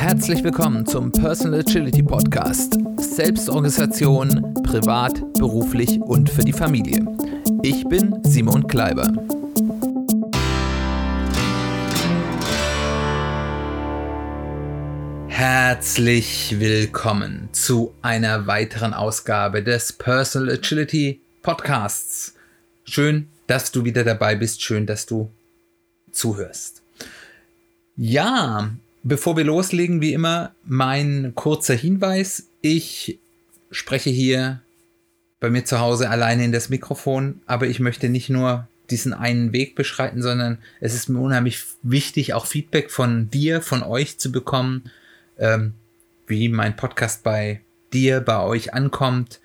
Herzlich willkommen zum Personal Agility Podcast. Selbstorganisation, privat, beruflich und für die Familie. Ich bin Simon Kleiber. Herzlich willkommen zu einer weiteren Ausgabe des Personal Agility Podcasts. Schön, dass du wieder dabei bist. Schön, dass du zuhörst. Ja, bevor wir loslegen, wie immer, mein kurzer Hinweis. Ich spreche hier bei mir zu Hause alleine in das Mikrofon, aber ich möchte nicht nur diesen einen Weg beschreiten, sondern es ist mir unheimlich wichtig, auch Feedback von dir, von euch zu bekommen ähm, wie mein Podcast bei dir, bei euch ankommt,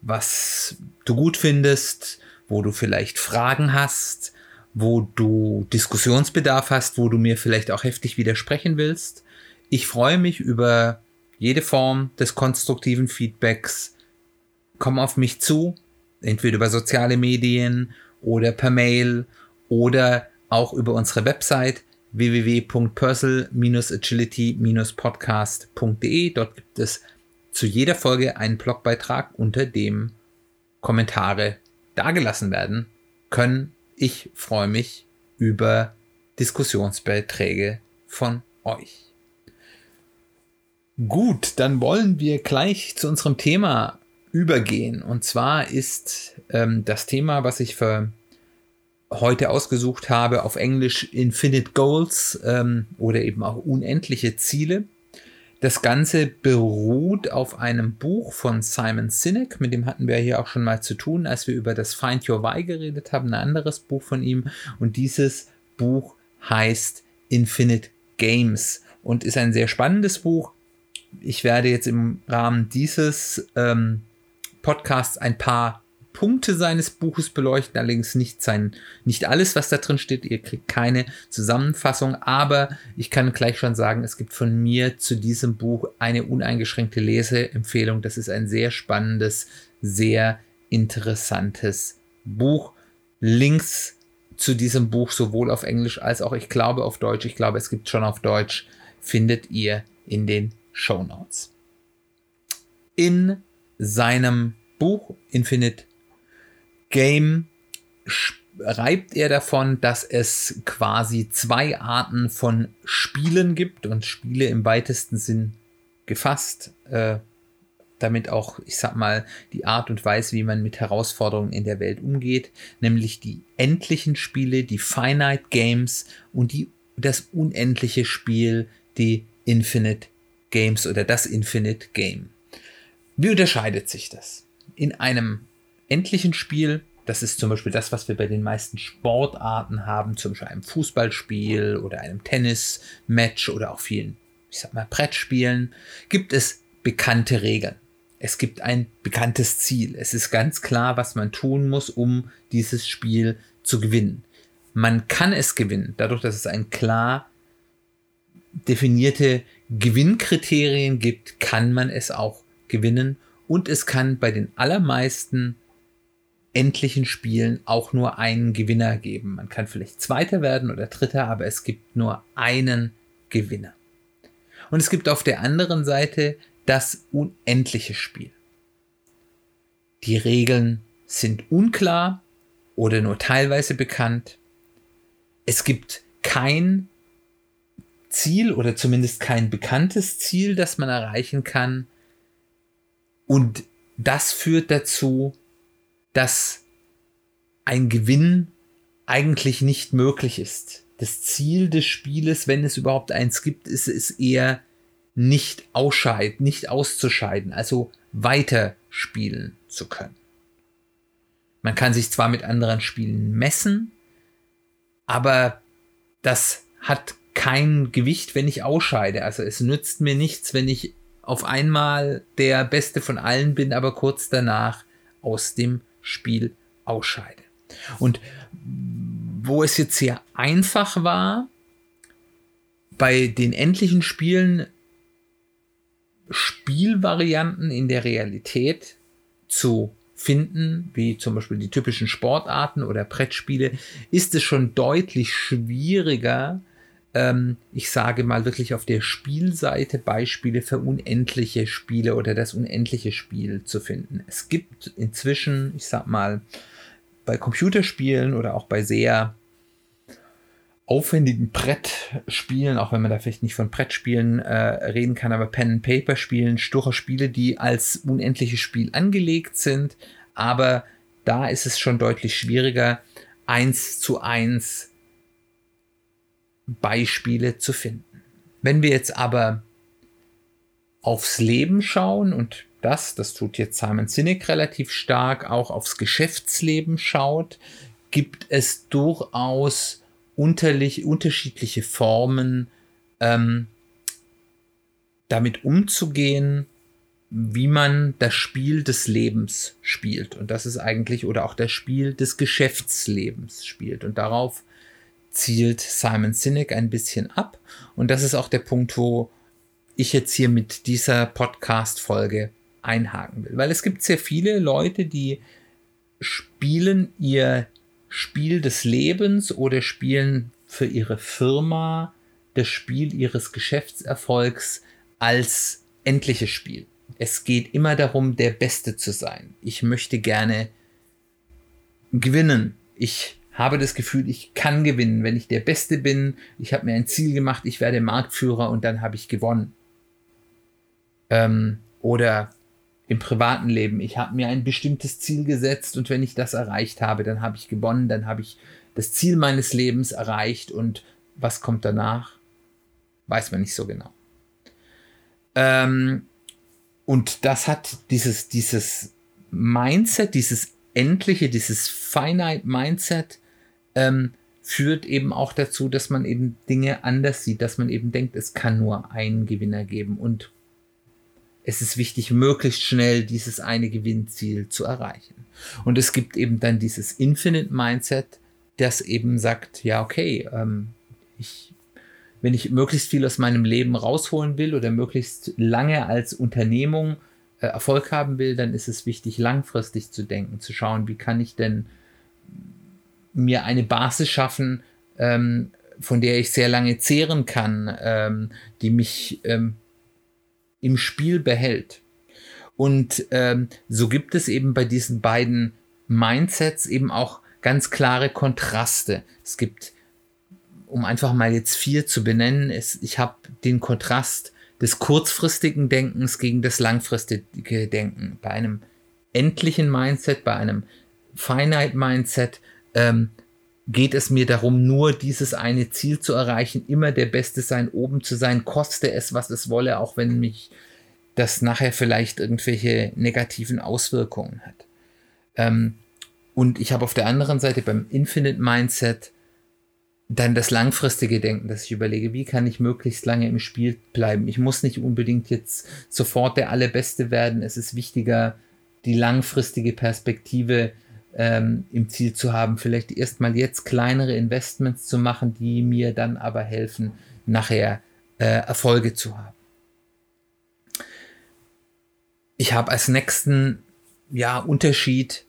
was du gut findest, wo du vielleicht Fragen hast, wo du Diskussionsbedarf hast, wo du mir vielleicht auch heftig widersprechen willst. Ich freue mich über jede Form des konstruktiven Feedbacks. Komm auf mich zu, entweder über soziale Medien oder per Mail oder auch über unsere Website www.personal-agility-podcast.de. Dort gibt es zu jeder Folge einen Blogbeitrag, unter dem Kommentare dargelassen werden können. Ich freue mich über Diskussionsbeiträge von euch. Gut, dann wollen wir gleich zu unserem Thema übergehen. Und zwar ist ähm, das Thema, was ich für heute ausgesucht habe, auf Englisch Infinite Goals ähm, oder eben auch unendliche Ziele. Das Ganze beruht auf einem Buch von Simon Sinek, mit dem hatten wir hier auch schon mal zu tun, als wir über das Find Your Why geredet haben, ein anderes Buch von ihm. Und dieses Buch heißt Infinite Games und ist ein sehr spannendes Buch. Ich werde jetzt im Rahmen dieses ähm, Podcasts ein paar Punkte seines Buches beleuchten, allerdings nicht sein, nicht alles, was da drin steht. Ihr kriegt keine Zusammenfassung, aber ich kann gleich schon sagen, es gibt von mir zu diesem Buch eine uneingeschränkte Leseempfehlung. Das ist ein sehr spannendes, sehr interessantes Buch. Links zu diesem Buch sowohl auf Englisch als auch, ich glaube, auf Deutsch. Ich glaube, es gibt schon auf Deutsch, findet ihr in den Show Notes. In seinem Buch Infinite Game schreibt er davon, dass es quasi zwei Arten von Spielen gibt und Spiele im weitesten Sinn gefasst. Äh, damit auch, ich sag mal, die Art und Weise, wie man mit Herausforderungen in der Welt umgeht, nämlich die endlichen Spiele, die Finite Games und die, das unendliche Spiel, die Infinite Games oder das Infinite Game. Wie unterscheidet sich das? In einem endlichen Spiel. Das ist zum Beispiel das, was wir bei den meisten Sportarten haben, zum Beispiel einem Fußballspiel oder einem Tennismatch oder auch vielen, ich sag mal, Brettspielen, gibt es bekannte Regeln. Es gibt ein bekanntes Ziel. Es ist ganz klar, was man tun muss, um dieses Spiel zu gewinnen. Man kann es gewinnen, dadurch, dass es ein klar definierte Gewinnkriterien gibt, kann man es auch gewinnen und es kann bei den allermeisten endlichen Spielen auch nur einen Gewinner geben. Man kann vielleicht Zweiter werden oder Dritter, aber es gibt nur einen Gewinner. Und es gibt auf der anderen Seite das unendliche Spiel. Die Regeln sind unklar oder nur teilweise bekannt. Es gibt kein Ziel oder zumindest kein bekanntes Ziel, das man erreichen kann. Und das führt dazu, dass ein Gewinn eigentlich nicht möglich ist. Das Ziel des Spieles, wenn es überhaupt eins gibt, ist es eher nicht ausscheiden, nicht auszuscheiden, also weiter spielen zu können. Man kann sich zwar mit anderen Spielen messen, aber das hat kein Gewicht, wenn ich ausscheide. Also es nützt mir nichts, wenn ich auf einmal der Beste von allen bin, aber kurz danach aus dem Spiel ausscheide. Und wo es jetzt sehr einfach war, bei den endlichen Spielen Spielvarianten in der Realität zu finden, wie zum Beispiel die typischen Sportarten oder Brettspiele, ist es schon deutlich schwieriger, ähm, ich sage mal wirklich auf der Spielseite Beispiele für unendliche Spiele oder das unendliche Spiel zu finden. Es gibt inzwischen, ich sag mal, bei Computerspielen oder auch bei sehr aufwendigen Brettspielen, auch wenn man da vielleicht nicht von Brettspielen äh, reden kann, aber Pen-and-Paper-Spielen, sture Spiele, die als unendliches Spiel angelegt sind, aber da ist es schon deutlich schwieriger, eins zu eins Beispiele zu finden. Wenn wir jetzt aber aufs Leben schauen und das, das tut jetzt Simon Sinek relativ stark, auch aufs Geschäftsleben schaut, gibt es durchaus unterschiedliche Formen, ähm, damit umzugehen, wie man das Spiel des Lebens spielt. Und das ist eigentlich, oder auch das Spiel des Geschäftslebens spielt. Und darauf zielt Simon Sinek ein bisschen ab. Und das ist auch der Punkt, wo ich jetzt hier mit dieser Podcast-Folge einhaken will. Weil es gibt sehr viele Leute, die spielen ihr Spiel des Lebens oder spielen für ihre Firma das Spiel ihres Geschäftserfolgs als endliches Spiel. Es geht immer darum, der Beste zu sein. Ich möchte gerne gewinnen. Ich habe das Gefühl, ich kann gewinnen, wenn ich der Beste bin. Ich habe mir ein Ziel gemacht, ich werde Marktführer und dann habe ich gewonnen. Ähm, oder im privaten Leben, ich habe mir ein bestimmtes Ziel gesetzt und wenn ich das erreicht habe, dann habe ich gewonnen, dann habe ich das Ziel meines Lebens erreicht und was kommt danach, weiß man nicht so genau. Ähm, und das hat dieses, dieses Mindset, dieses endliche, dieses Finite Mindset, ähm, führt eben auch dazu, dass man eben Dinge anders sieht, dass man eben denkt, es kann nur einen Gewinner geben und es ist wichtig, möglichst schnell dieses eine Gewinnziel zu erreichen. Und es gibt eben dann dieses Infinite Mindset, das eben sagt, ja, okay, ähm, ich, wenn ich möglichst viel aus meinem Leben rausholen will oder möglichst lange als Unternehmung äh, Erfolg haben will, dann ist es wichtig, langfristig zu denken, zu schauen, wie kann ich denn mir eine Basis schaffen, ähm, von der ich sehr lange zehren kann, ähm, die mich ähm, im Spiel behält. Und ähm, so gibt es eben bei diesen beiden Mindsets eben auch ganz klare Kontraste. Es gibt, um einfach mal jetzt vier zu benennen, es, ich habe den Kontrast des kurzfristigen Denkens gegen das langfristige Denken. Bei einem endlichen Mindset, bei einem Finite Mindset ähm, geht es mir darum, nur dieses eine Ziel zu erreichen, immer der Beste sein, oben zu sein, koste es, was es wolle, auch wenn mich das nachher vielleicht irgendwelche negativen Auswirkungen hat. Ähm, und ich habe auf der anderen Seite beim Infinite Mindset dann das langfristige Denken, dass ich überlege, wie kann ich möglichst lange im Spiel bleiben. Ich muss nicht unbedingt jetzt sofort der Allerbeste werden. Es ist wichtiger, die langfristige Perspektive ähm, im Ziel zu haben, vielleicht erstmal jetzt kleinere Investments zu machen, die mir dann aber helfen, nachher äh, Erfolge zu haben. Ich habe als nächsten ja, Unterschied,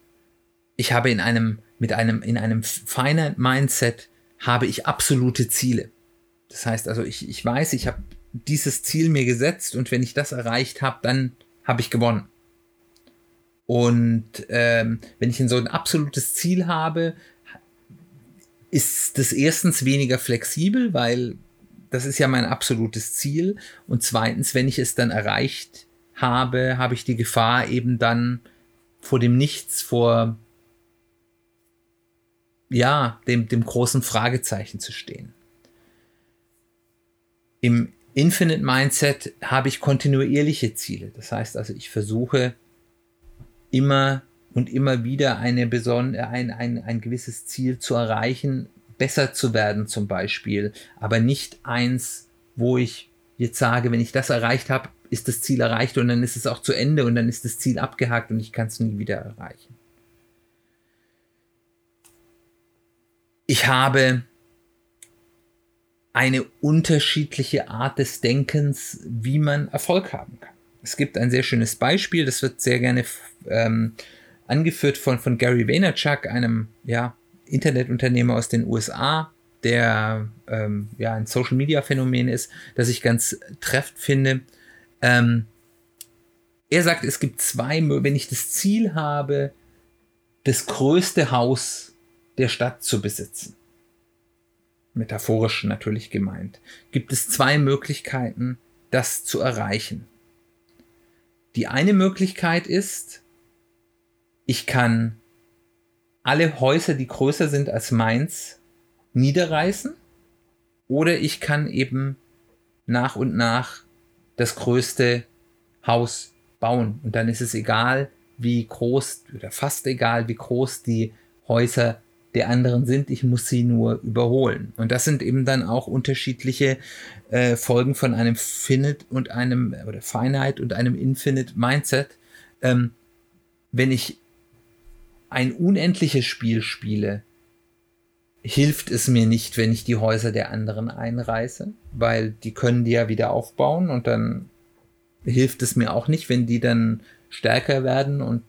ich habe in einem, mit einem, in einem Finite Mindset habe ich absolute Ziele. Das heißt also, ich, ich weiß, ich habe dieses Ziel mir gesetzt und wenn ich das erreicht habe, dann habe ich gewonnen. Und ähm, wenn ich so ein absolutes Ziel habe, ist das erstens weniger flexibel, weil das ist ja mein absolutes Ziel. Und zweitens, wenn ich es dann erreicht habe, habe ich die Gefahr eben dann vor dem Nichts, vor ja, dem, dem großen Fragezeichen zu stehen. Im Infinite Mindset habe ich kontinuierliche Ziele. Das heißt also, ich versuche immer und immer wieder eine beson ein, ein, ein gewisses Ziel zu erreichen, besser zu werden zum Beispiel, aber nicht eins, wo ich jetzt sage, wenn ich das erreicht habe, ist das Ziel erreicht und dann ist es auch zu Ende und dann ist das Ziel abgehakt und ich kann es nie wieder erreichen. Ich habe eine unterschiedliche Art des Denkens, wie man Erfolg haben kann. Es gibt ein sehr schönes Beispiel, das wird sehr gerne ähm, angeführt von, von Gary Vaynerchuk, einem ja, Internetunternehmer aus den USA, der ähm, ja ein Social Media Phänomen ist, das ich ganz treffend finde. Ähm, er sagt, es gibt zwei, wenn ich das Ziel habe, das größte Haus der Stadt zu besitzen, metaphorisch natürlich gemeint, gibt es zwei Möglichkeiten, das zu erreichen. Die eine Möglichkeit ist, ich kann alle Häuser, die größer sind als meins, niederreißen. Oder ich kann eben nach und nach das größte Haus bauen. Und dann ist es egal, wie groß oder fast egal, wie groß die Häuser der anderen sind. Ich muss sie nur überholen. Und das sind eben dann auch unterschiedliche äh, Folgen von einem Finite und einem oder Finite und einem Infinite Mindset. Ähm, wenn ich ein unendliches Spiel spiele, hilft es mir nicht, wenn ich die Häuser der anderen einreiße, weil die können die ja wieder aufbauen und dann hilft es mir auch nicht, wenn die dann stärker werden und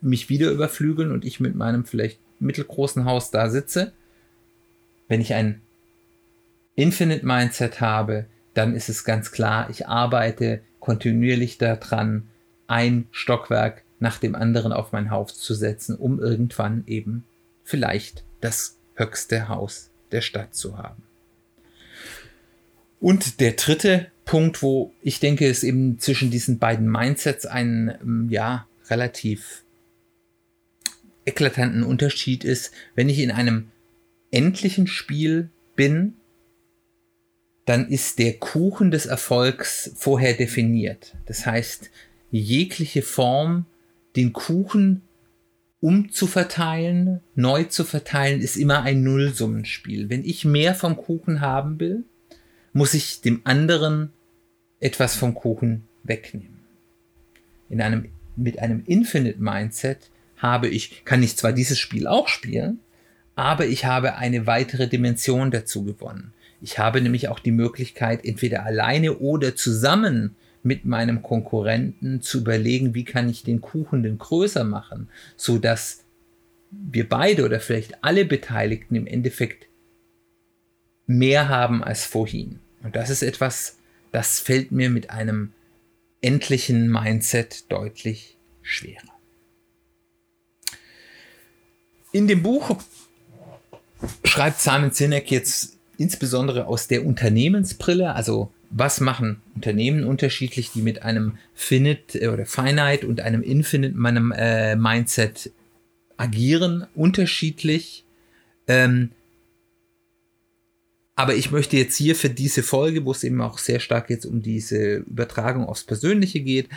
mich wieder überflügeln und ich mit meinem vielleicht mittelgroßen Haus da sitze. Wenn ich ein Infinite Mindset habe, dann ist es ganz klar, ich arbeite kontinuierlich daran, ein Stockwerk nach dem anderen auf mein Haus zu setzen, um irgendwann eben vielleicht das höchste Haus der Stadt zu haben. Und der dritte Punkt, wo ich denke, es eben zwischen diesen beiden Mindsets einen, ähm, ja, relativ eklatanten Unterschied ist, wenn ich in einem endlichen Spiel bin, dann ist der Kuchen des Erfolgs vorher definiert. Das heißt, jegliche Form den Kuchen umzuverteilen, neu zu verteilen, ist immer ein Nullsummenspiel. Wenn ich mehr vom Kuchen haben will, muss ich dem anderen etwas vom Kuchen wegnehmen. In einem, mit einem Infinite Mindset habe ich, kann ich zwar dieses Spiel auch spielen, aber ich habe eine weitere Dimension dazu gewonnen. Ich habe nämlich auch die Möglichkeit, entweder alleine oder zusammen mit meinem Konkurrenten zu überlegen, wie kann ich den Kuchen denn größer machen, so dass wir beide oder vielleicht alle Beteiligten im Endeffekt mehr haben als vorhin. Und das ist etwas, das fällt mir mit einem endlichen Mindset deutlich schwerer. In dem Buch schreibt Simon Sinek jetzt insbesondere aus der Unternehmensbrille, also was machen Unternehmen unterschiedlich, die mit einem Finite äh, oder Finite und einem Infinite meinem, äh, Mindset agieren, unterschiedlich. Ähm, aber ich möchte jetzt hier für diese Folge, wo es eben auch sehr stark jetzt um diese Übertragung aufs Persönliche geht,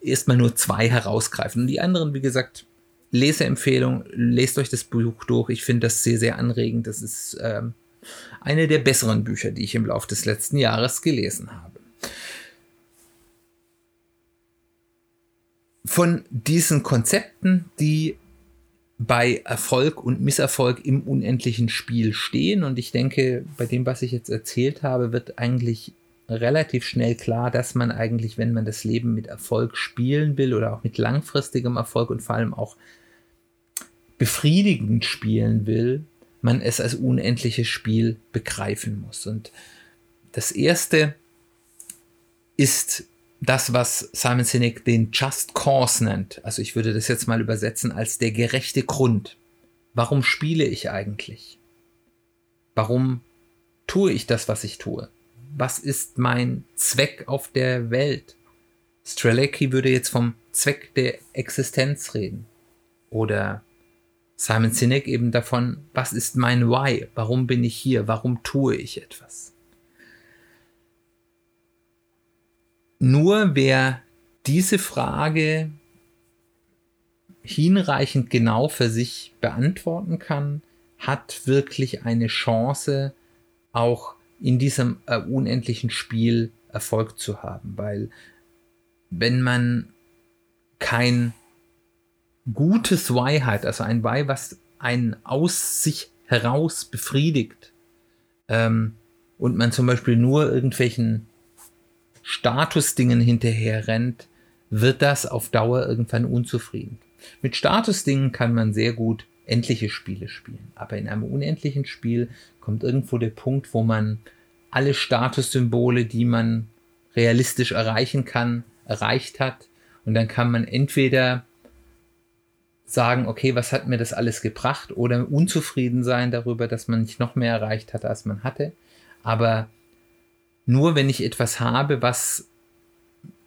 erstmal nur zwei herausgreifen. Und die anderen, wie gesagt, Leseempfehlung, lest euch das Buch durch. Ich finde das sehr, sehr anregend. Das ist ähm, eine der besseren Bücher, die ich im Laufe des letzten Jahres gelesen habe. Von diesen Konzepten, die bei Erfolg und Misserfolg im unendlichen Spiel stehen. Und ich denke, bei dem, was ich jetzt erzählt habe, wird eigentlich relativ schnell klar, dass man eigentlich, wenn man das Leben mit Erfolg spielen will oder auch mit langfristigem Erfolg und vor allem auch befriedigend spielen will, man es als unendliches Spiel begreifen muss. Und das erste ist das, was Simon Sinek den Just Cause nennt. Also ich würde das jetzt mal übersetzen als der gerechte Grund. Warum spiele ich eigentlich? Warum tue ich das, was ich tue? Was ist mein Zweck auf der Welt? Strelacki würde jetzt vom Zweck der Existenz reden. Oder Simon Sinek eben davon, was ist mein Why? Warum bin ich hier? Warum tue ich etwas? Nur wer diese Frage hinreichend genau für sich beantworten kann, hat wirklich eine Chance, auch in diesem äh, unendlichen Spiel Erfolg zu haben. Weil wenn man kein gutes hat, also ein Why, was einen aus sich heraus befriedigt ähm, und man zum Beispiel nur irgendwelchen Statusdingen hinterher rennt, wird das auf Dauer irgendwann unzufrieden. Mit Statusdingen kann man sehr gut endliche Spiele spielen. Aber in einem unendlichen Spiel kommt irgendwo der Punkt, wo man alle Statussymbole, die man realistisch erreichen kann, erreicht hat. Und dann kann man entweder sagen, okay, was hat mir das alles gebracht oder unzufrieden sein darüber, dass man nicht noch mehr erreicht hat, als man hatte. Aber nur wenn ich etwas habe, was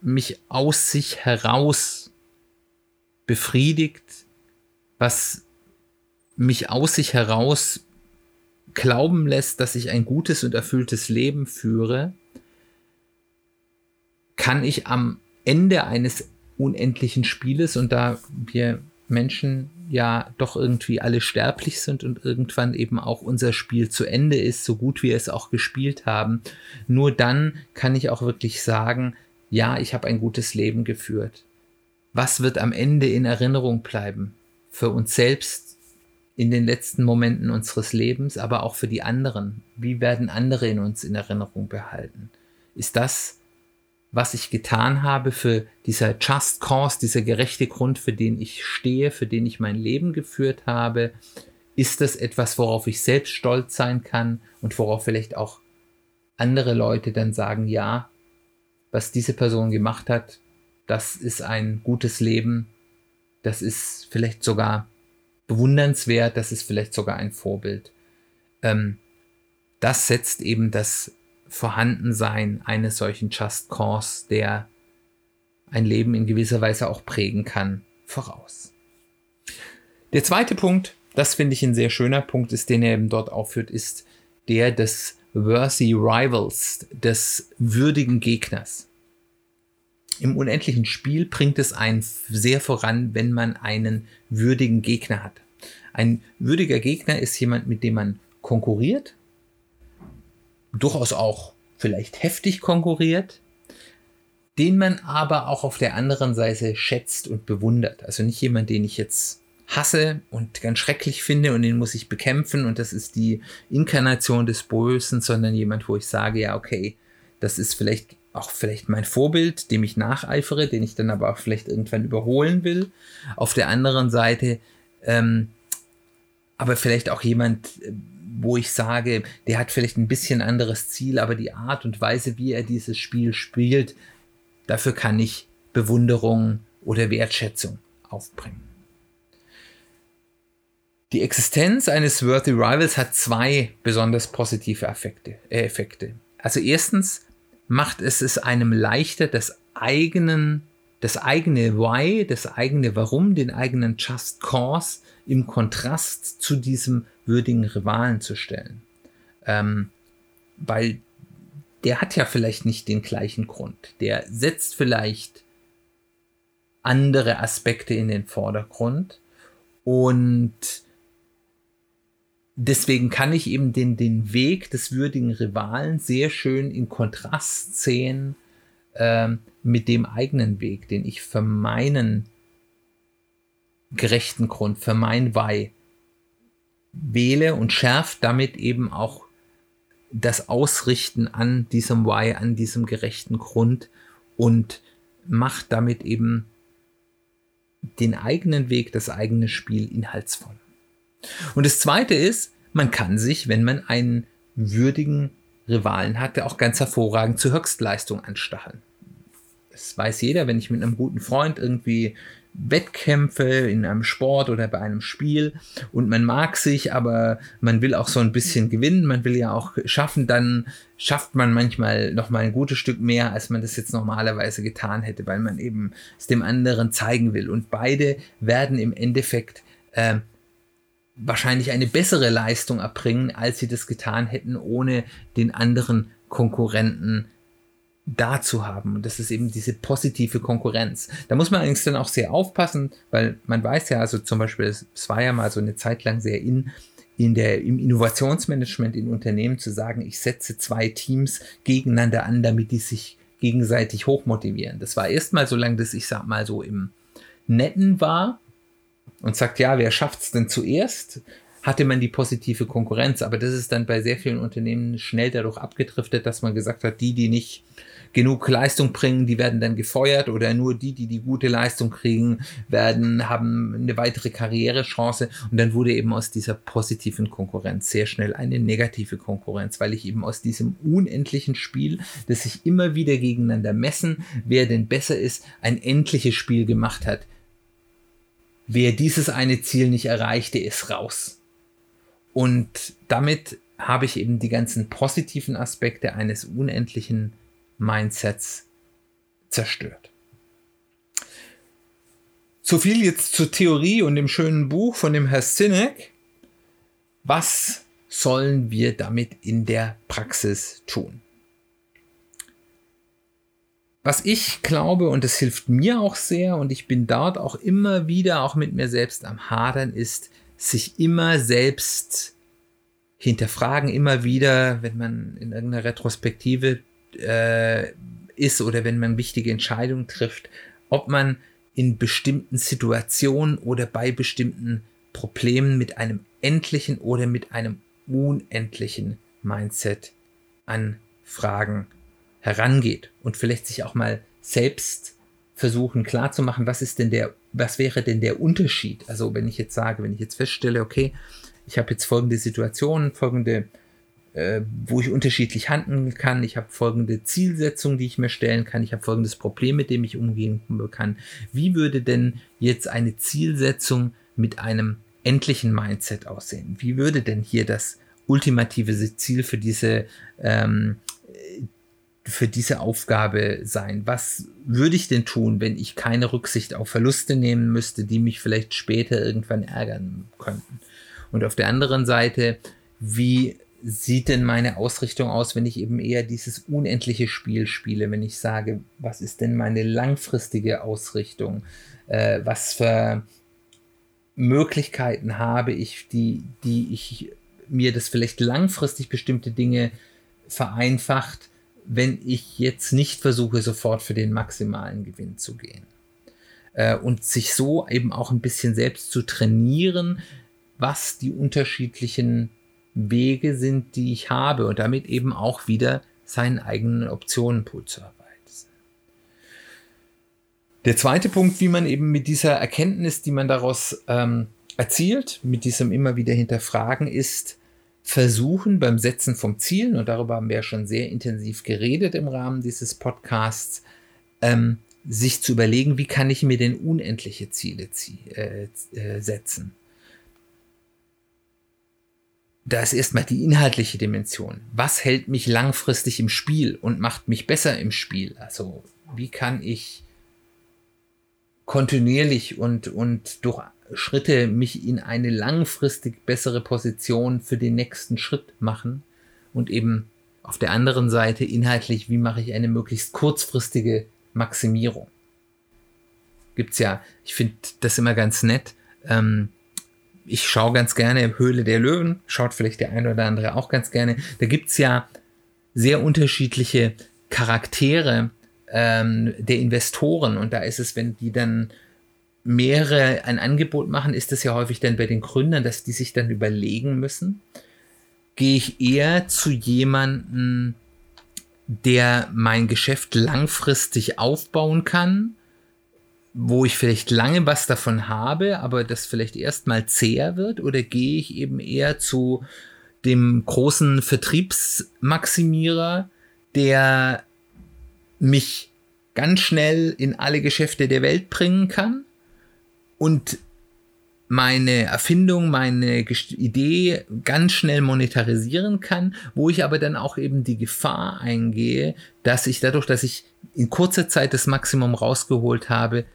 mich aus sich heraus befriedigt, was mich aus sich heraus glauben lässt, dass ich ein gutes und erfülltes Leben führe, kann ich am Ende eines unendlichen Spieles und da wir Menschen ja doch irgendwie alle sterblich sind und irgendwann eben auch unser Spiel zu Ende ist, so gut wir es auch gespielt haben, nur dann kann ich auch wirklich sagen, ja, ich habe ein gutes Leben geführt. Was wird am Ende in Erinnerung bleiben? Für uns selbst in den letzten Momenten unseres Lebens, aber auch für die anderen. Wie werden andere in uns in Erinnerung behalten? Ist das was ich getan habe für dieser Just Cause, dieser gerechte Grund, für den ich stehe, für den ich mein Leben geführt habe, ist das etwas, worauf ich selbst stolz sein kann und worauf vielleicht auch andere Leute dann sagen, ja, was diese Person gemacht hat, das ist ein gutes Leben, das ist vielleicht sogar bewundernswert, das ist vielleicht sogar ein Vorbild. Ähm, das setzt eben das Vorhandensein eines solchen Just Cause, der ein Leben in gewisser Weise auch prägen kann, voraus. Der zweite Punkt, das finde ich ein sehr schöner Punkt ist, den er eben dort aufführt, ist der des Worthy Rivals, des würdigen Gegners. Im unendlichen Spiel bringt es einen sehr voran, wenn man einen würdigen Gegner hat. Ein würdiger Gegner ist jemand, mit dem man konkurriert, durchaus auch vielleicht heftig konkurriert, den man aber auch auf der anderen Seite schätzt und bewundert. Also nicht jemand, den ich jetzt hasse und ganz schrecklich finde und den muss ich bekämpfen und das ist die Inkarnation des Bösen, sondern jemand, wo ich sage, ja, okay, das ist vielleicht auch vielleicht mein Vorbild, dem ich nacheifere, den ich dann aber auch vielleicht irgendwann überholen will. Auf der anderen Seite ähm, aber vielleicht auch jemand, wo ich sage, der hat vielleicht ein bisschen anderes Ziel, aber die Art und Weise, wie er dieses Spiel spielt, dafür kann ich Bewunderung oder Wertschätzung aufbringen. Die Existenz eines Worthy Rivals hat zwei besonders positive Effekte. Äh Effekte. Also erstens macht es es einem leichter, das eigenen, das eigene Why, das eigene Warum, den eigenen Just Cause im Kontrast zu diesem würdigen Rivalen zu stellen. Ähm, weil der hat ja vielleicht nicht den gleichen Grund. Der setzt vielleicht andere Aspekte in den Vordergrund und deswegen kann ich eben den, den Weg des würdigen Rivalen sehr schön in Kontrast sehen ähm, mit dem eigenen Weg, den ich für meinen gerechten Grund, für mein Why wähle und schärft damit eben auch das Ausrichten an diesem Why, an diesem gerechten Grund und macht damit eben den eigenen Weg, das eigene Spiel inhaltsvoll. Und das zweite ist, man kann sich, wenn man einen würdigen Rivalen hat, auch ganz hervorragend zur Höchstleistung anstacheln. Das weiß jeder, wenn ich mit einem guten Freund irgendwie Wettkämpfe in einem Sport oder bei einem Spiel und man mag sich, aber man will auch so ein bisschen gewinnen, man will ja auch schaffen, dann schafft man manchmal noch mal ein gutes Stück mehr, als man das jetzt normalerweise getan hätte, weil man eben es dem anderen zeigen will. Und beide werden im Endeffekt äh, wahrscheinlich eine bessere Leistung erbringen, als sie das getan hätten, ohne den anderen Konkurrenten da zu haben. Und das ist eben diese positive Konkurrenz. Da muss man allerdings dann auch sehr aufpassen, weil man weiß ja, also zum Beispiel, es war ja mal so eine Zeit lang sehr in, in der, im Innovationsmanagement in Unternehmen zu sagen, ich setze zwei Teams gegeneinander an, damit die sich gegenseitig hochmotivieren. Das war erstmal so lange, dass ich sag mal so im Netten war und sagt, ja, wer schafft's denn zuerst? hatte man die positive Konkurrenz. Aber das ist dann bei sehr vielen Unternehmen schnell dadurch abgedriftet, dass man gesagt hat, die, die nicht genug Leistung bringen, die werden dann gefeuert oder nur die, die die gute Leistung kriegen, werden, haben eine weitere Karrierechance und dann wurde eben aus dieser positiven Konkurrenz sehr schnell eine negative Konkurrenz, weil ich eben aus diesem unendlichen Spiel, das sich immer wieder gegeneinander messen, wer denn besser ist, ein endliches Spiel gemacht hat. Wer dieses eine Ziel nicht erreichte, ist raus. Und damit habe ich eben die ganzen positiven Aspekte eines unendlichen Mindsets zerstört. So viel jetzt zur Theorie und dem schönen Buch von dem Herr Sinek. Was sollen wir damit in der Praxis tun? Was ich glaube, und das hilft mir auch sehr, und ich bin dort auch immer wieder auch mit mir selbst am Hadern, ist, sich immer selbst hinterfragen, immer wieder, wenn man in irgendeiner Retrospektive äh, ist oder wenn man wichtige Entscheidungen trifft, ob man in bestimmten Situationen oder bei bestimmten Problemen mit einem endlichen oder mit einem unendlichen Mindset an Fragen herangeht und vielleicht sich auch mal selbst versuchen klarzumachen, was ist denn der, was wäre denn der Unterschied? Also wenn ich jetzt sage, wenn ich jetzt feststelle, okay, ich habe jetzt folgende Situation, folgende äh, wo ich unterschiedlich handeln kann. Ich habe folgende Zielsetzung, die ich mir stellen kann. Ich habe folgendes Problem, mit dem ich umgehen kann. Wie würde denn jetzt eine Zielsetzung mit einem endlichen Mindset aussehen? Wie würde denn hier das ultimative Ziel für diese ähm, für diese Aufgabe sein? Was würde ich denn tun, wenn ich keine Rücksicht auf Verluste nehmen müsste, die mich vielleicht später irgendwann ärgern könnten? Und auf der anderen Seite, wie sieht denn meine Ausrichtung aus, wenn ich eben eher dieses unendliche Spiel spiele, wenn ich sage, was ist denn meine langfristige Ausrichtung? Äh, was für Möglichkeiten habe ich, die, die ich mir das vielleicht langfristig bestimmte Dinge vereinfacht, wenn ich jetzt nicht versuche, sofort für den maximalen Gewinn zu gehen. Äh, und sich so eben auch ein bisschen selbst zu trainieren, was die unterschiedlichen Wege sind, die ich habe und damit eben auch wieder seinen eigenen Optionenpool zu erweitern. Der zweite Punkt, wie man eben mit dieser Erkenntnis, die man daraus ähm, erzielt, mit diesem immer wieder hinterfragen, ist, versuchen beim Setzen von Zielen, und darüber haben wir ja schon sehr intensiv geredet im Rahmen dieses Podcasts, ähm, sich zu überlegen, wie kann ich mir denn unendliche Ziele äh, äh, setzen da ist erstmal die inhaltliche Dimension. Was hält mich langfristig im Spiel und macht mich besser im Spiel? Also, wie kann ich kontinuierlich und, und durch Schritte mich in eine langfristig bessere Position für den nächsten Schritt machen? Und eben auf der anderen Seite inhaltlich, wie mache ich eine möglichst kurzfristige Maximierung? Gibt's ja, ich finde das immer ganz nett. Ähm, ich schaue ganz gerne Höhle der Löwen, schaut vielleicht der eine oder andere auch ganz gerne. Da gibt's ja sehr unterschiedliche Charaktere ähm, der Investoren und da ist es, wenn die dann mehrere ein Angebot machen, ist es ja häufig dann bei den Gründern, dass die sich dann überlegen müssen, gehe ich eher zu jemanden, der mein Geschäft langfristig aufbauen kann wo ich vielleicht lange was davon habe, aber das vielleicht erstmal zäher wird? Oder gehe ich eben eher zu dem großen Vertriebsmaximierer, der mich ganz schnell in alle Geschäfte der Welt bringen kann und meine Erfindung, meine Idee ganz schnell monetarisieren kann, wo ich aber dann auch eben die Gefahr eingehe, dass ich dadurch, dass ich in kurzer Zeit das Maximum rausgeholt habe,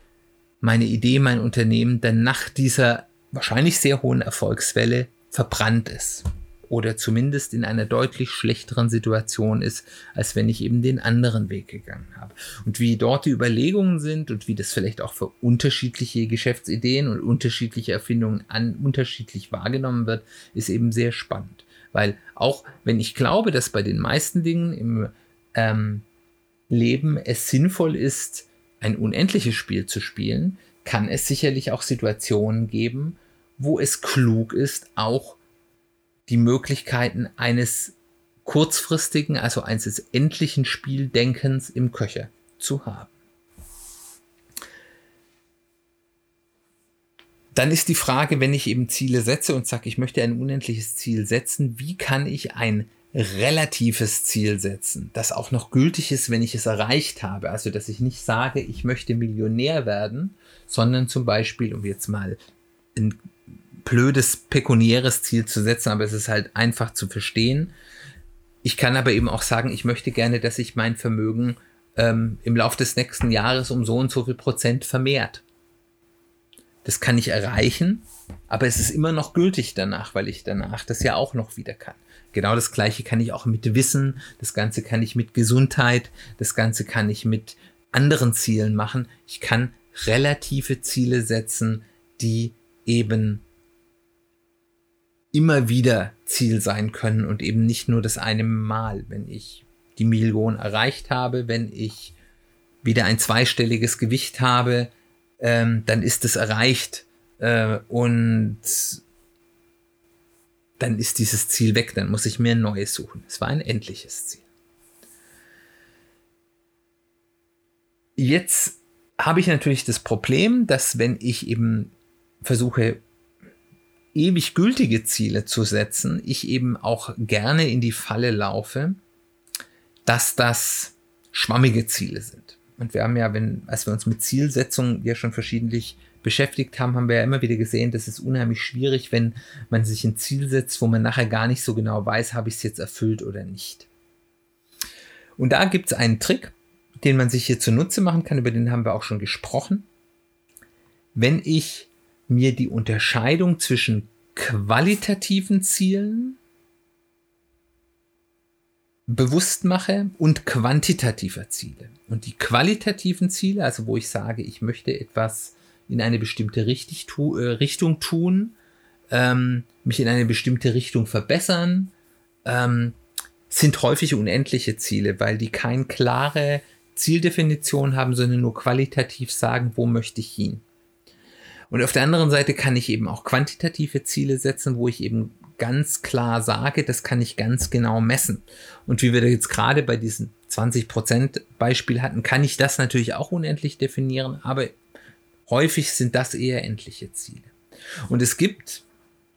meine Idee, mein Unternehmen dann nach dieser wahrscheinlich sehr hohen Erfolgswelle verbrannt ist. Oder zumindest in einer deutlich schlechteren Situation ist, als wenn ich eben den anderen Weg gegangen habe. Und wie dort die Überlegungen sind und wie das vielleicht auch für unterschiedliche Geschäftsideen und unterschiedliche Erfindungen an, unterschiedlich wahrgenommen wird, ist eben sehr spannend. Weil auch wenn ich glaube, dass bei den meisten Dingen im ähm, Leben es sinnvoll ist, ein unendliches Spiel zu spielen, kann es sicherlich auch Situationen geben, wo es klug ist, auch die Möglichkeiten eines kurzfristigen, also eines endlichen Spieldenkens im Köcher zu haben. Dann ist die Frage, wenn ich eben Ziele setze und sage, ich möchte ein unendliches Ziel setzen, wie kann ich ein relatives Ziel setzen, das auch noch gültig ist, wenn ich es erreicht habe. Also, dass ich nicht sage, ich möchte Millionär werden, sondern zum Beispiel, um jetzt mal ein blödes pekuniäres Ziel zu setzen, aber es ist halt einfach zu verstehen. Ich kann aber eben auch sagen, ich möchte gerne, dass sich mein Vermögen ähm, im Laufe des nächsten Jahres um so und so viel Prozent vermehrt. Das kann ich erreichen, aber es ist immer noch gültig danach, weil ich danach das ja auch noch wieder kann. Genau das gleiche kann ich auch mit Wissen, das Ganze kann ich mit Gesundheit, das Ganze kann ich mit anderen Zielen machen. Ich kann relative Ziele setzen, die eben immer wieder Ziel sein können und eben nicht nur das eine Mal, wenn ich die Million erreicht habe, wenn ich wieder ein zweistelliges Gewicht habe, ähm, dann ist es erreicht äh, und dann ist dieses Ziel weg, dann muss ich mir ein neues suchen. Es war ein endliches Ziel. Jetzt habe ich natürlich das Problem, dass wenn ich eben versuche, ewig gültige Ziele zu setzen, ich eben auch gerne in die Falle laufe, dass das schwammige Ziele sind. Und wir haben ja, wenn, als wir uns mit Zielsetzungen ja schon verschiedentlich beschäftigt haben, haben wir ja immer wieder gesehen, dass es unheimlich schwierig, wenn man sich ein Ziel setzt, wo man nachher gar nicht so genau weiß, habe ich es jetzt erfüllt oder nicht. Und da gibt es einen Trick, den man sich hier zunutze machen kann, über den haben wir auch schon gesprochen. Wenn ich mir die Unterscheidung zwischen qualitativen Zielen bewusst mache und quantitativer Ziele. Und die qualitativen Ziele, also wo ich sage, ich möchte etwas in eine bestimmte tu äh, Richtung tun, ähm, mich in eine bestimmte Richtung verbessern, ähm, sind häufig unendliche Ziele, weil die keine klare Zieldefinition haben, sondern nur qualitativ sagen, wo möchte ich hin. Und auf der anderen Seite kann ich eben auch quantitative Ziele setzen, wo ich eben ganz klar sage, das kann ich ganz genau messen. Und wie wir jetzt gerade bei diesem 20% Beispiel hatten, kann ich das natürlich auch unendlich definieren, aber häufig sind das eher endliche Ziele. Und es gibt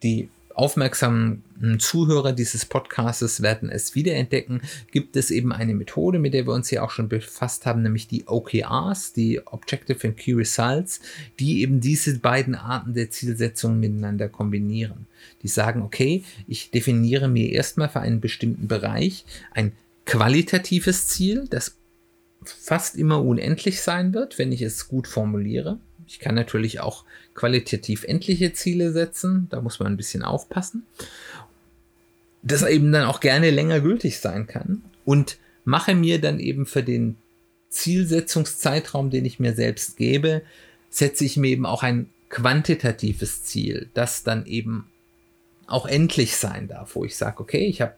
die aufmerksamen Zuhörer dieses Podcasts werden es wiederentdecken, gibt es eben eine Methode, mit der wir uns hier auch schon befasst haben, nämlich die OKRs, die Objective and Key Results, die eben diese beiden Arten der Zielsetzung miteinander kombinieren. Die sagen, okay, ich definiere mir erstmal für einen bestimmten Bereich ein qualitatives Ziel, das fast immer unendlich sein wird, wenn ich es gut formuliere. Ich kann natürlich auch qualitativ endliche Ziele setzen. Da muss man ein bisschen aufpassen. Das eben dann auch gerne länger gültig sein kann. Und mache mir dann eben für den Zielsetzungszeitraum, den ich mir selbst gebe, setze ich mir eben auch ein quantitatives Ziel, das dann eben auch endlich sein darf, wo ich sage, okay, ich habe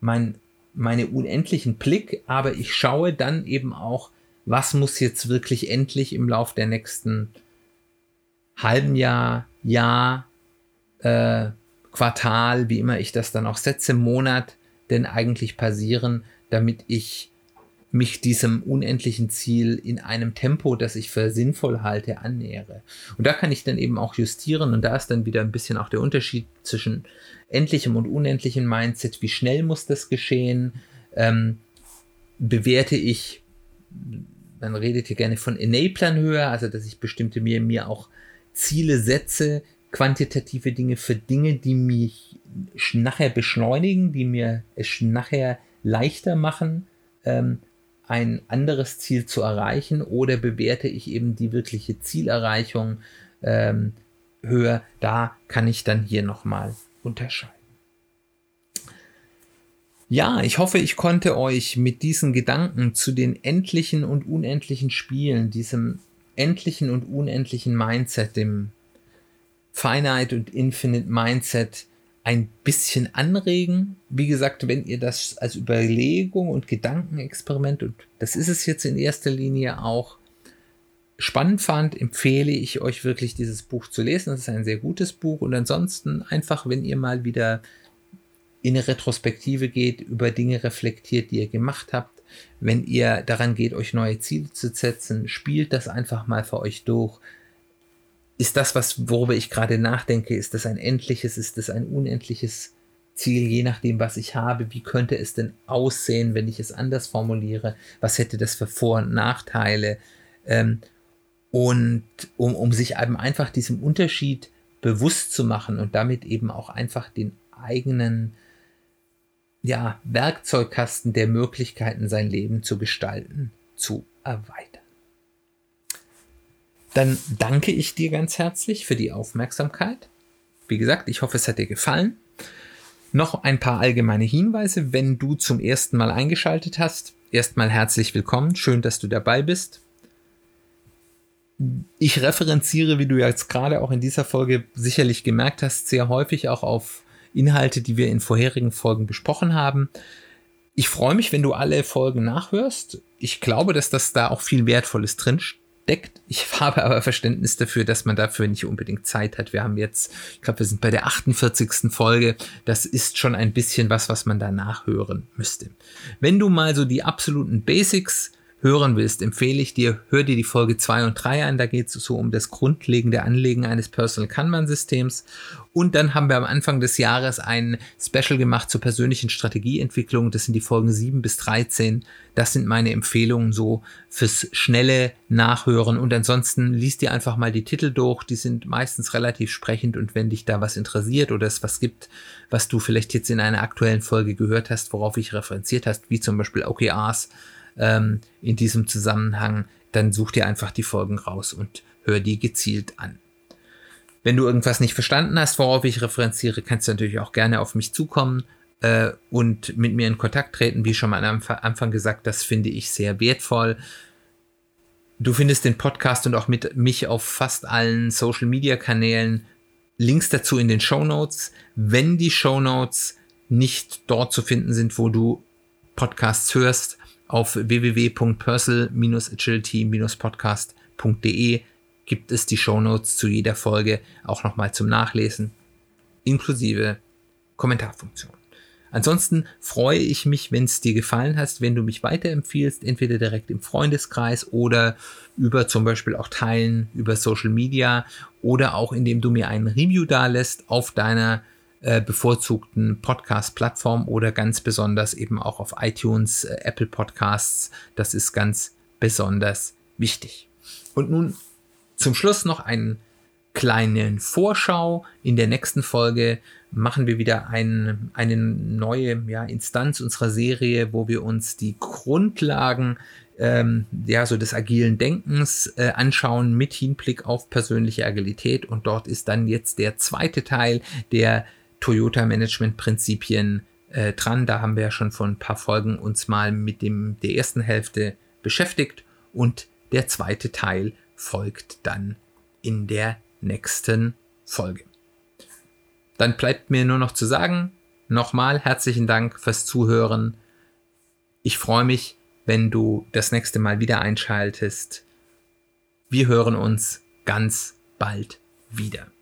mein, meine unendlichen Blick, aber ich schaue dann eben auch, was muss jetzt wirklich endlich im Lauf der nächsten halben Jahr, Jahr, äh, Quartal, wie immer ich das dann auch setze, Monat denn eigentlich passieren, damit ich mich diesem unendlichen Ziel in einem Tempo, das ich für sinnvoll halte, annähere. Und da kann ich dann eben auch justieren und da ist dann wieder ein bisschen auch der Unterschied zwischen endlichem und unendlichem Mindset. Wie schnell muss das geschehen? Ähm, bewerte ich, man redet hier gerne von Enablern höher, also dass ich bestimmte mir, mir auch Ziele setze, quantitative Dinge für Dinge, die mich nachher beschleunigen, die mir es nachher leichter machen, ähm, ein anderes Ziel zu erreichen oder bewerte ich eben die wirkliche Zielerreichung ähm, höher, da kann ich dann hier nochmal unterscheiden. Ja, ich hoffe, ich konnte euch mit diesen Gedanken zu den endlichen und unendlichen Spielen, diesem endlichen und unendlichen Mindset, dem Finite und Infinite Mindset ein bisschen anregen. Wie gesagt, wenn ihr das als Überlegung und Gedankenexperiment, und das ist es jetzt in erster Linie auch, spannend fand, empfehle ich euch wirklich dieses Buch zu lesen. Das ist ein sehr gutes Buch und ansonsten einfach, wenn ihr mal wieder in eine Retrospektive geht, über Dinge reflektiert, die ihr gemacht habt. Wenn ihr daran geht, euch neue Ziele zu setzen, spielt das einfach mal für euch durch. Ist das, was, worüber ich gerade nachdenke, ist das ein endliches, ist das ein unendliches Ziel, je nachdem, was ich habe? Wie könnte es denn aussehen, wenn ich es anders formuliere? Was hätte das für Vor- und Nachteile? Ähm, und um, um sich eben einfach diesem Unterschied bewusst zu machen und damit eben auch einfach den eigenen ja, Werkzeugkasten der Möglichkeiten, sein Leben zu gestalten, zu erweitern. Dann danke ich dir ganz herzlich für die Aufmerksamkeit. Wie gesagt, ich hoffe, es hat dir gefallen. Noch ein paar allgemeine Hinweise, wenn du zum ersten Mal eingeschaltet hast. Erstmal herzlich willkommen, schön, dass du dabei bist ich referenziere, wie du jetzt gerade auch in dieser Folge sicherlich gemerkt hast, sehr häufig auch auf Inhalte, die wir in vorherigen Folgen besprochen haben. Ich freue mich, wenn du alle Folgen nachhörst. Ich glaube, dass das da auch viel Wertvolles drin steckt. Ich habe aber Verständnis dafür, dass man dafür nicht unbedingt Zeit hat. Wir haben jetzt, ich glaube, wir sind bei der 48. Folge. Das ist schon ein bisschen was, was man da nachhören müsste. Wenn du mal so die absoluten Basics hören willst, empfehle ich dir, hör dir die Folge 2 und 3 an. Da geht es so um das grundlegende Anlegen eines Personal Kanban-Systems. Und dann haben wir am Anfang des Jahres ein Special gemacht zur persönlichen Strategieentwicklung. Das sind die Folgen 7 bis 13. Das sind meine Empfehlungen so fürs schnelle Nachhören. Und ansonsten liest dir einfach mal die Titel durch. Die sind meistens relativ sprechend. Und wenn dich da was interessiert oder es was gibt, was du vielleicht jetzt in einer aktuellen Folge gehört hast, worauf ich referenziert hast, wie zum Beispiel OKRs, ähm, in diesem Zusammenhang, dann such dir einfach die Folgen raus und hör die gezielt an. Wenn du irgendwas nicht verstanden hast, worauf ich referenziere, kannst du natürlich auch gerne auf mich zukommen äh, und mit mir in Kontakt treten. Wie schon mal am Anfang gesagt, das finde ich sehr wertvoll. Du findest den Podcast und auch mit mich auf fast allen Social Media Kanälen. Links dazu in den Show Notes. Wenn die Show Notes nicht dort zu finden sind, wo du Podcasts hörst, auf www.personal-agility-podcast.de gibt es die Shownotes zu jeder Folge auch nochmal zum Nachlesen, inklusive Kommentarfunktion. Ansonsten freue ich mich, wenn es dir gefallen hat, wenn du mich weiterempfiehlst, entweder direkt im Freundeskreis oder über zum Beispiel auch Teilen über Social Media oder auch indem du mir einen Review da lässt auf deiner äh, bevorzugten Podcast-Plattform oder ganz besonders eben auch auf iTunes, äh, Apple Podcasts. Das ist ganz besonders wichtig. Und nun zum Schluss noch einen kleinen Vorschau. In der nächsten Folge machen wir wieder ein, eine neue ja, Instanz unserer Serie, wo wir uns die Grundlagen ähm, ja, so des agilen Denkens äh, anschauen mit Hinblick auf persönliche Agilität. Und dort ist dann jetzt der zweite Teil, der Toyota-Management-Prinzipien äh, dran. Da haben wir ja schon vor ein paar Folgen uns mal mit dem der ersten Hälfte beschäftigt und der zweite Teil folgt dann in der nächsten Folge. Dann bleibt mir nur noch zu sagen, nochmal herzlichen Dank fürs Zuhören. Ich freue mich, wenn du das nächste Mal wieder einschaltest. Wir hören uns ganz bald wieder.